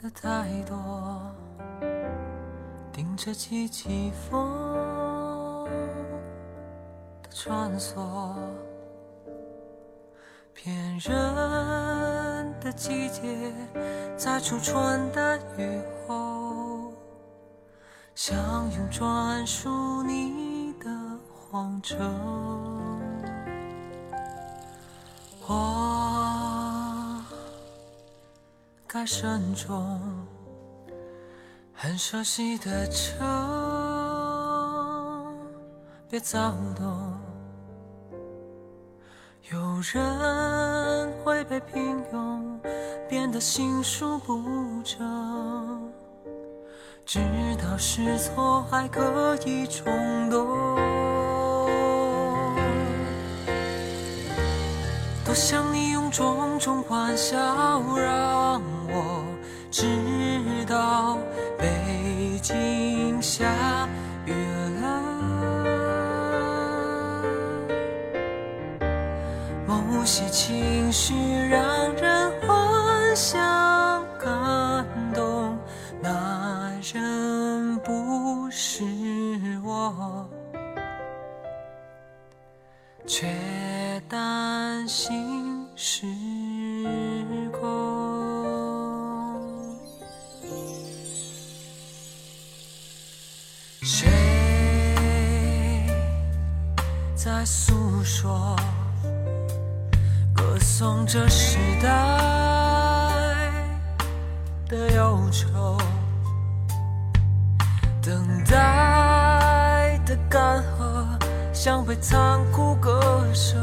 的太多，顶着起起风的穿梭，骗人的季节，在初春的雨后，想用专属你的荒丘。在慎重，很熟悉的车，别躁动。有人会被平庸变得心术不正，知道是错还可以冲动。想你用种种欢笑让。我知道北京下雨了，某些情绪让人幻想感动，那人不是我，却担心时空，谁。在诉说，歌颂这时代的忧愁，等待的干涸，像被残酷割舍，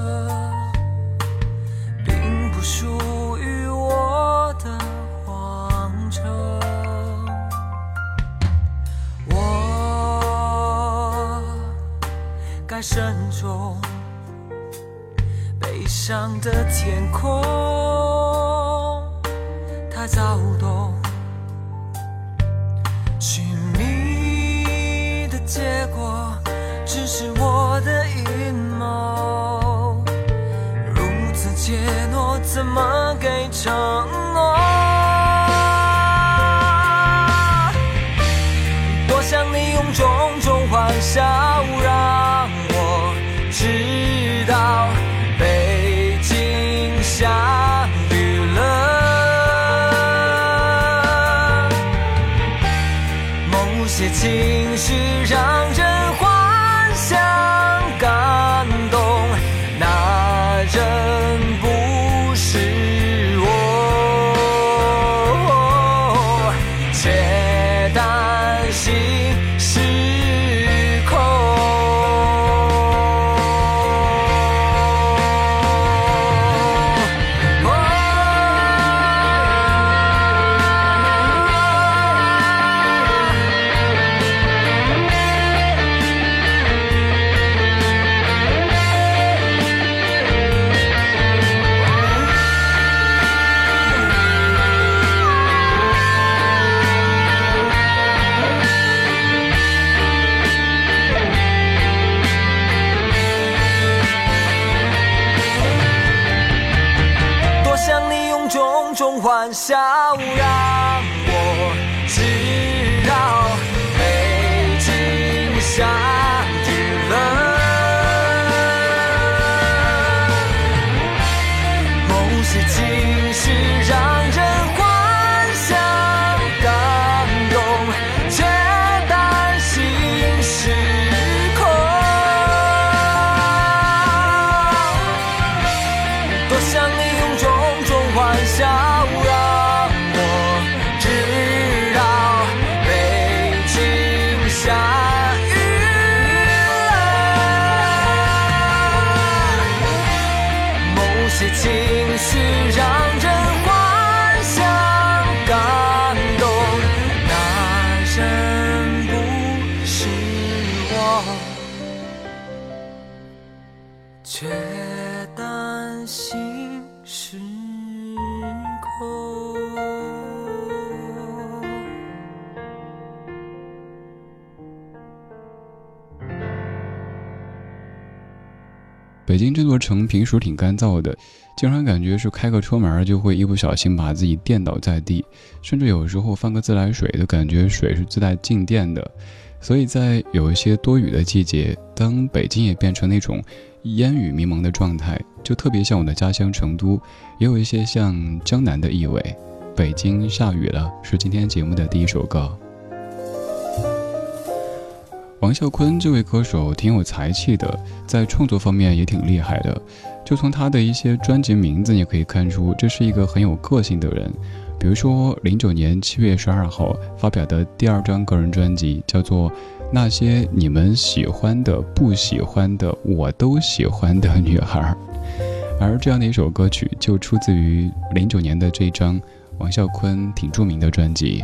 并不属于我的荒城。我该慎重。悲伤的天空太躁动，怎么给承？却担心失控北京这座城平时挺干燥的经常感觉是开个车门就会一不小心把自己电倒在地甚至有时候放个自来水都感觉水是自带静电的。所以在有一些多雨的季节，当北京也变成那种烟雨迷蒙的状态，就特别像我的家乡成都，也有一些像江南的意味。北京下雨了，是今天节目的第一首歌。王啸坤这位歌手挺有才气的，在创作方面也挺厉害的。就从他的一些专辑名字，也可以看出这是一个很有个性的人。比如说，零九年七月十二号发表的第二张个人专辑叫做《那些你们喜欢的、不喜欢的、我都喜欢的女孩》，而这样的一首歌曲就出自于零九年的这张王啸坤挺著名的专辑。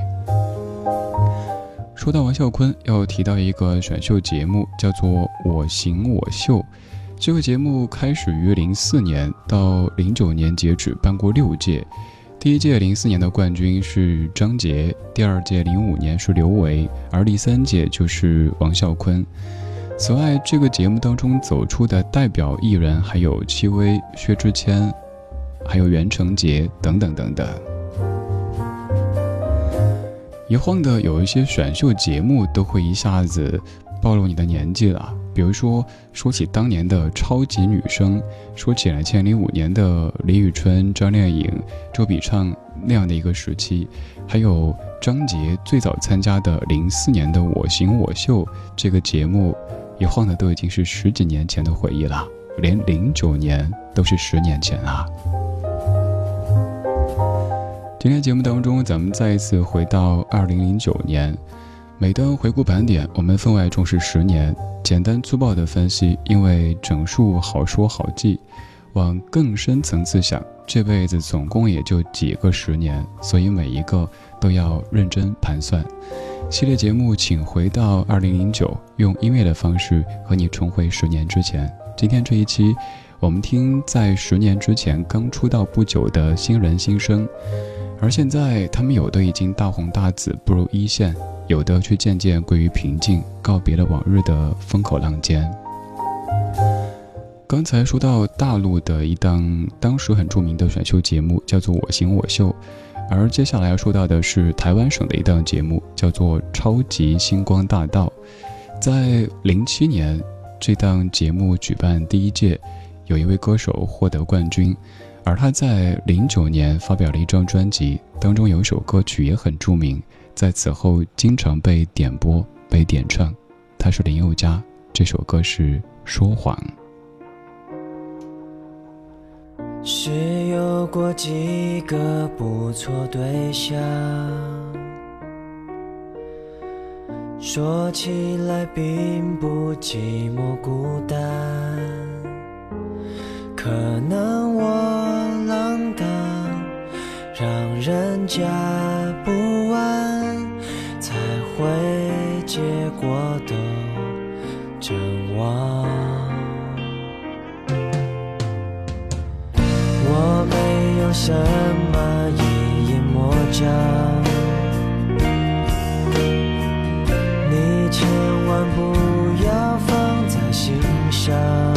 说到王啸坤，要提到一个选秀节目，叫做《我行我秀》。这个节目开始于零四年，到零九年截止，办过六届。第一届零四年的冠军是张杰，第二届零五年是刘维，而第三届就是王啸坤。此外，这个节目当中走出的代表艺人还有戚薇、薛之谦，还有袁成杰等等等等。一晃的有一些选秀节目都会一下子暴露你的年纪了，比如说说起当年的超级女声，说起来千零五年的李宇春、张靓颖、周笔畅那样的一个时期，还有张杰最早参加的零四年的《我行我秀》这个节目，一晃的都已经是十几年前的回忆了，连零九年都是十年前啊。今天节目当中，咱们再一次回到二零零九年。每当回顾盘点，我们分外重视十年。简单粗暴的分析，因为整数好说好记。往更深层次想，这辈子总共也就几个十年，所以每一个都要认真盘算。系列节目，请回到二零零九，用音乐的方式和你重回十年之前。今天这一期，我们听在十年之前刚出道不久的新人新声。而现在，他们有的已经大红大紫，步入一线；有的却渐渐归于平静，告别了往日的风口浪尖。刚才说到大陆的一档当时很著名的选秀节目，叫做《我行我秀》，而接下来要说到的是台湾省的一档节目，叫做《超级星光大道》。在零七年，这档节目举办第一届，有一位歌手获得冠军。而他在零九年发表了一张专辑，当中有一首歌曲也很著名，在此后经常被点播、被点唱。他是林宥嘉，这首歌是《说谎》。是有过几个不错对象，说起来并不寂寞孤单。可能我浪荡，让人家不安，才会结果都真忘。我没有什么一眼魔障，你。千万不要放在心上。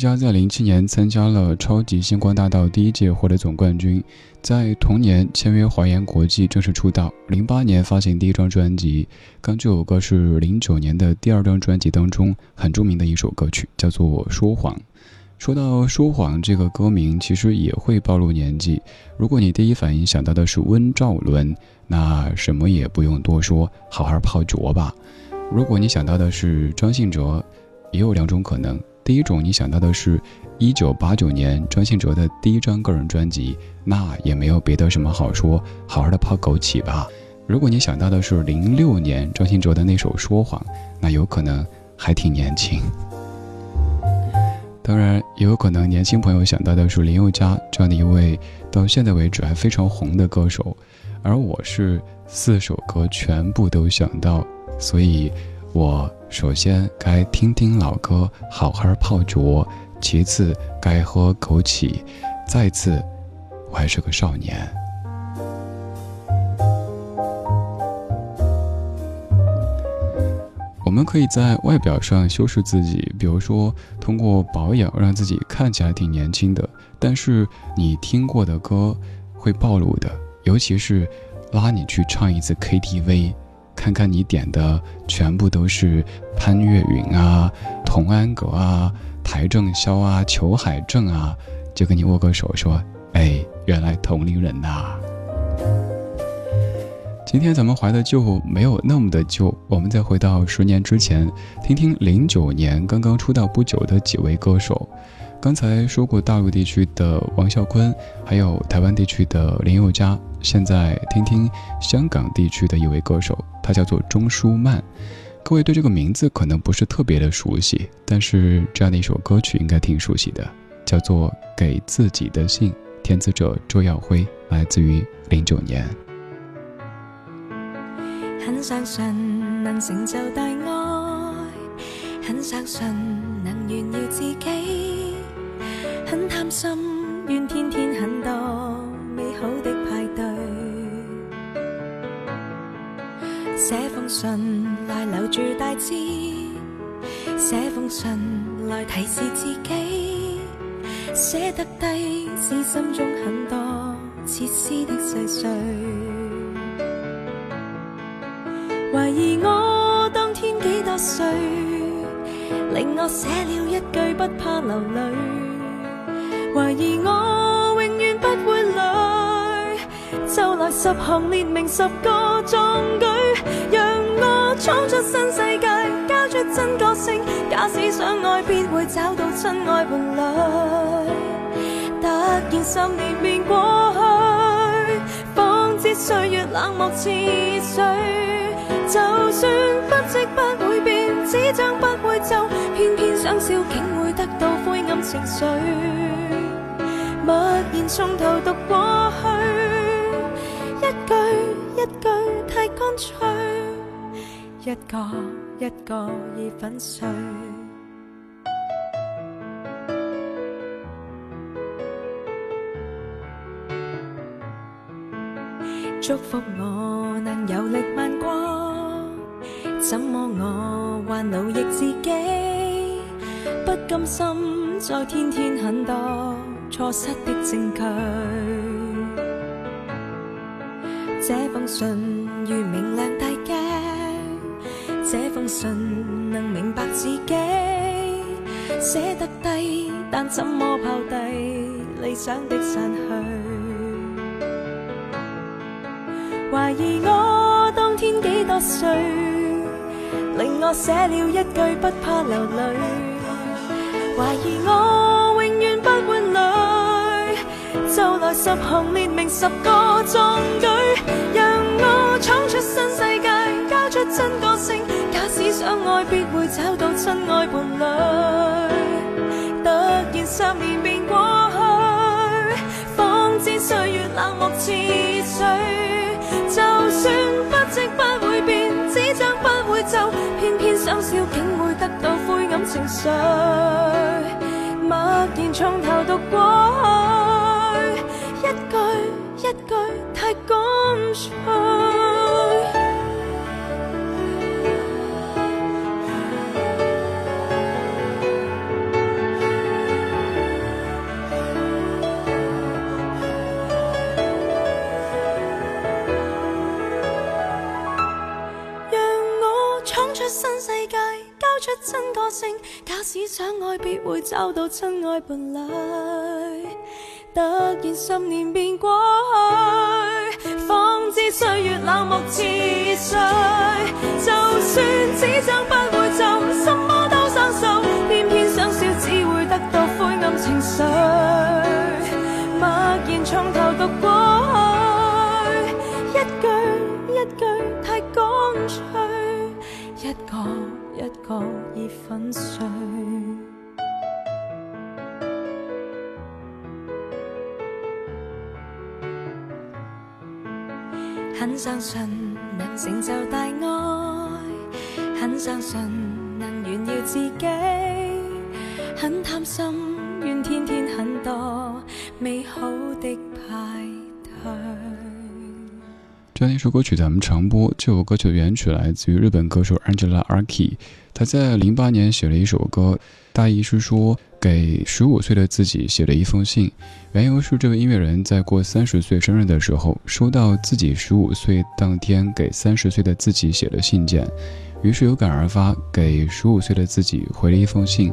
家在零七年参加了《超级星光大道》第一届，获得总冠军。在同年签约华研国际，正式出道。零八年发行第一张专辑，刚这首歌是零九年的第二张专辑当中很著名的一首歌曲，叫做《说谎》。说到《说谎》这个歌名，其实也会暴露年纪。如果你第一反应想到的是温兆伦，那什么也不用多说，好好泡脚吧。如果你想到的是张信哲，也有两种可能。第一种，你想到的是，一九八九年张信哲的第一张个人专辑，那也没有别的什么好说，好好的泡枸杞吧。如果你想到的是零六年张信哲的那首《说谎》，那有可能还挺年轻。当然，也有可能年轻朋友想到的是林宥嘉这样的一位到现在为止还非常红的歌手，而我是四首歌全部都想到，所以。我首先该听听老歌，好好泡脚；其次该喝枸杞；再次，我还是个少年。我们可以在外表上修饰自己，比如说通过保养让自己看起来挺年轻的。但是你听过的歌会暴露的，尤其是拉你去唱一次 KTV。看看你点的全部都是潘越云啊、童安格啊、邰正宵啊、裘海正啊，就跟你握个手说：“哎，原来同龄人呐。”今天咱们怀的旧没有那么的旧，我们再回到十年之前，听听零九年刚刚出道不久的几位歌手。刚才说过大陆地区的王啸坤，还有台湾地区的林宥嘉。现在听听香港地区的一位歌手，他叫做钟舒曼。各位对这个名字可能不是特别的熟悉，但是这样的一首歌曲应该挺熟悉的，叫做《给自己的信》，填词者周耀辉，来自于零九年。很相信能成就大爱，很相信能炫耀自己。很贪心，愿天天很多美好的派对。写封信来留住大志，写封信来提示自己，写得低是心中很多切丝的细碎。怀疑我当天几多岁，令我写了一句不怕流泪。怀疑我永远不会累，就来十行列明十个壮举，让我闯出新世界，交出真个性。假使相爱，便会找到真爱伴侣。突然十年便过去，方知岁月冷漠似水。就算不识不会变，纸张不会皱，偏偏想笑，竟会得到灰暗情绪。默然从头读过去，一句一句太干脆，一个一个已粉碎。祝福我能有力漫过，怎么我还奴役自己？不甘心再天天很多。错失的证据，这封信如明亮大镜，这封信能明白自己，写得低，但怎么抛低？理想的散去。怀疑我当天几多岁，令我写了一句不怕流泪。怀疑我十行列明十个壮举，让我闯出新世界，交出真个性。假使相爱，必会找到真爱伴侣。突然十年便过去，方知岁月冷漠似水。就算不即不会变，纸张不会皱，偏偏想笑竟会得到灰暗情绪。默然从头读过去，一句太干脆。出真个性，假使相爱，必会找到真爱伴侣。突然十年便过去，方知岁月冷漠似水。就算纸张不会皱，什么都生锈，偏偏想笑，只会得到灰暗情绪。默然从头读过去，一句一句太干脆，一个。一个已粉碎。相信能成就大爱，很相信能炫耀自己，很贪心，愿天天很多美好的派对。这样一首歌曲咱们常播。这首歌曲的原曲来自于日本歌手 Angela Arki，他在零八年写了一首歌，大意是说给十五岁的自己写了一封信。缘由是这位音乐人在过三十岁生日的时候，收到自己十五岁当天给三十岁的自己写的信件，于是有感而发，给十五岁的自己回了一封信。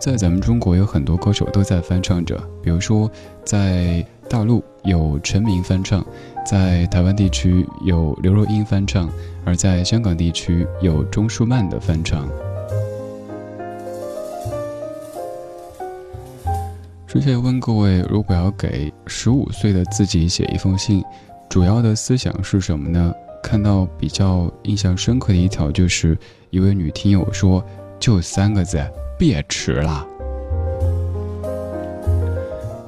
在咱们中国有很多歌手都在翻唱着，比如说在大陆有陈明翻唱。在台湾地区有刘若英翻唱，而在香港地区有钟舒漫的翻唱。之前问各位，如果要给十五岁的自己写一封信，主要的思想是什么呢？看到比较印象深刻的一条，就是一位女听友说：“就三个字，别迟了。”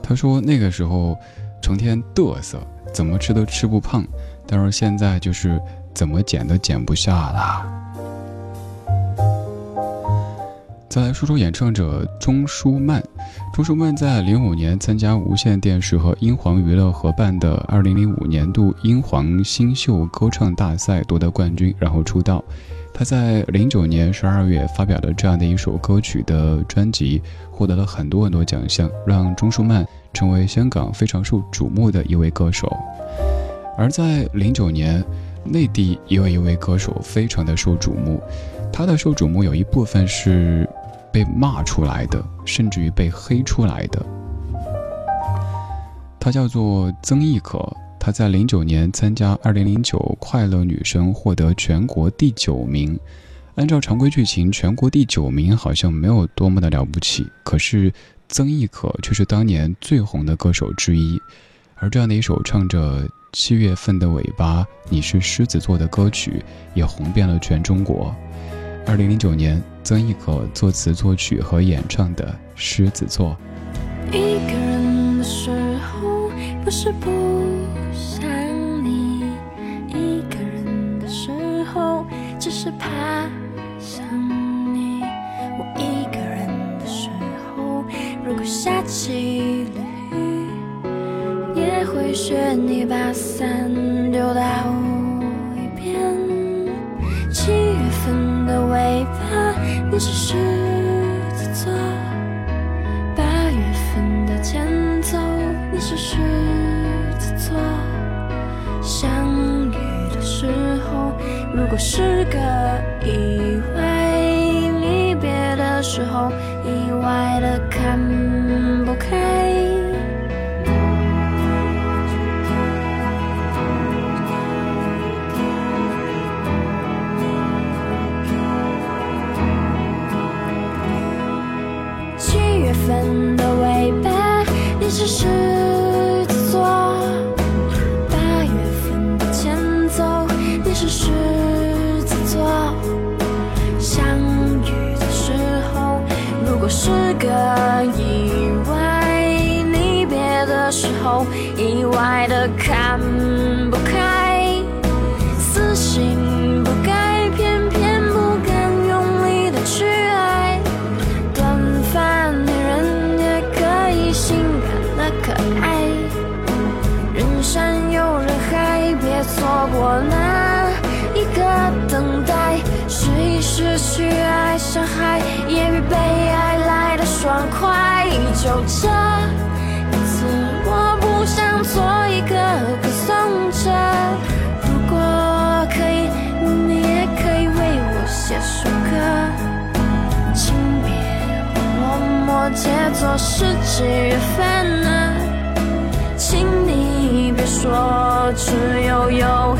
她说那个时候成天嘚瑟。怎么吃都吃不胖，但是现在就是怎么减都减不下了。再来说说演唱者钟舒漫，钟舒漫在零五年参加无线电视和英皇娱乐合办的二零零五年度英皇新秀歌唱大赛夺得冠军，然后出道。他在零九年十二月发表的这样的一首歌曲的专辑，获得了很多很多奖项，让钟舒漫成为香港非常受瞩目的一位歌手。而在零九年，内地也有一位歌手非常的受瞩目，他的受瞩目有一部分是被骂出来的，甚至于被黑出来的。他叫做曾轶可。她在零九年参加二零零九快乐女声，获得全国第九名。按照常规剧情，全国第九名好像没有多么的了不起。可是曾轶可却是当年最红的歌手之一。而这样的一首唱着七月份的尾巴，你是狮子座的歌曲，也红遍了全中国。二零零九年，曾轶可作词作曲和演唱的《狮子座》。一个人的时候，不是不想你；一个人的时候，只。是怕想你，我一个人的时候，如果下起了雨，也会学你把伞丢到你是狮子座；八月份的前奏，你是狮子座。相遇的时候。如果是个意外，离别的时候意外的看，若是几月份呢？请你别说只有有